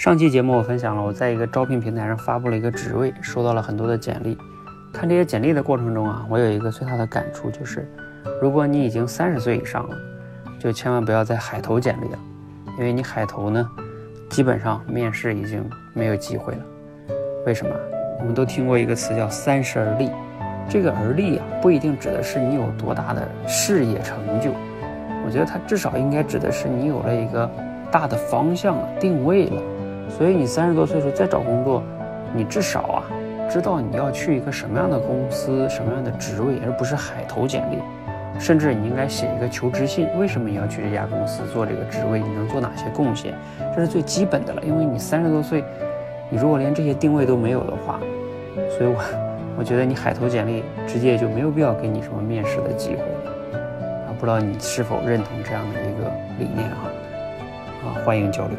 上期节目我分享了我在一个招聘平台上发布了一个职位，收到了很多的简历。看这些简历的过程中啊，我有一个最大的感触就是，如果你已经三十岁以上了，就千万不要再海投简历了，因为你海投呢，基本上面试已经没有机会了。为什么？我们都听过一个词叫“三十而立”，这个“而立”啊，不一定指的是你有多大的事业成就，我觉得它至少应该指的是你有了一个大的方向了，定位了。所以你三十多岁时候再找工作，你至少啊知道你要去一个什么样的公司、什么样的职位，而不是海投简历。甚至你应该写一个求职信，为什么你要去这家公司做这个职位？你能做哪些贡献？这是最基本的了。因为你三十多岁，你如果连这些定位都没有的话，所以我我觉得你海投简历直接就没有必要给你什么面试的机会啊。不知道你是否认同这样的一个理念啊？啊，欢迎交流。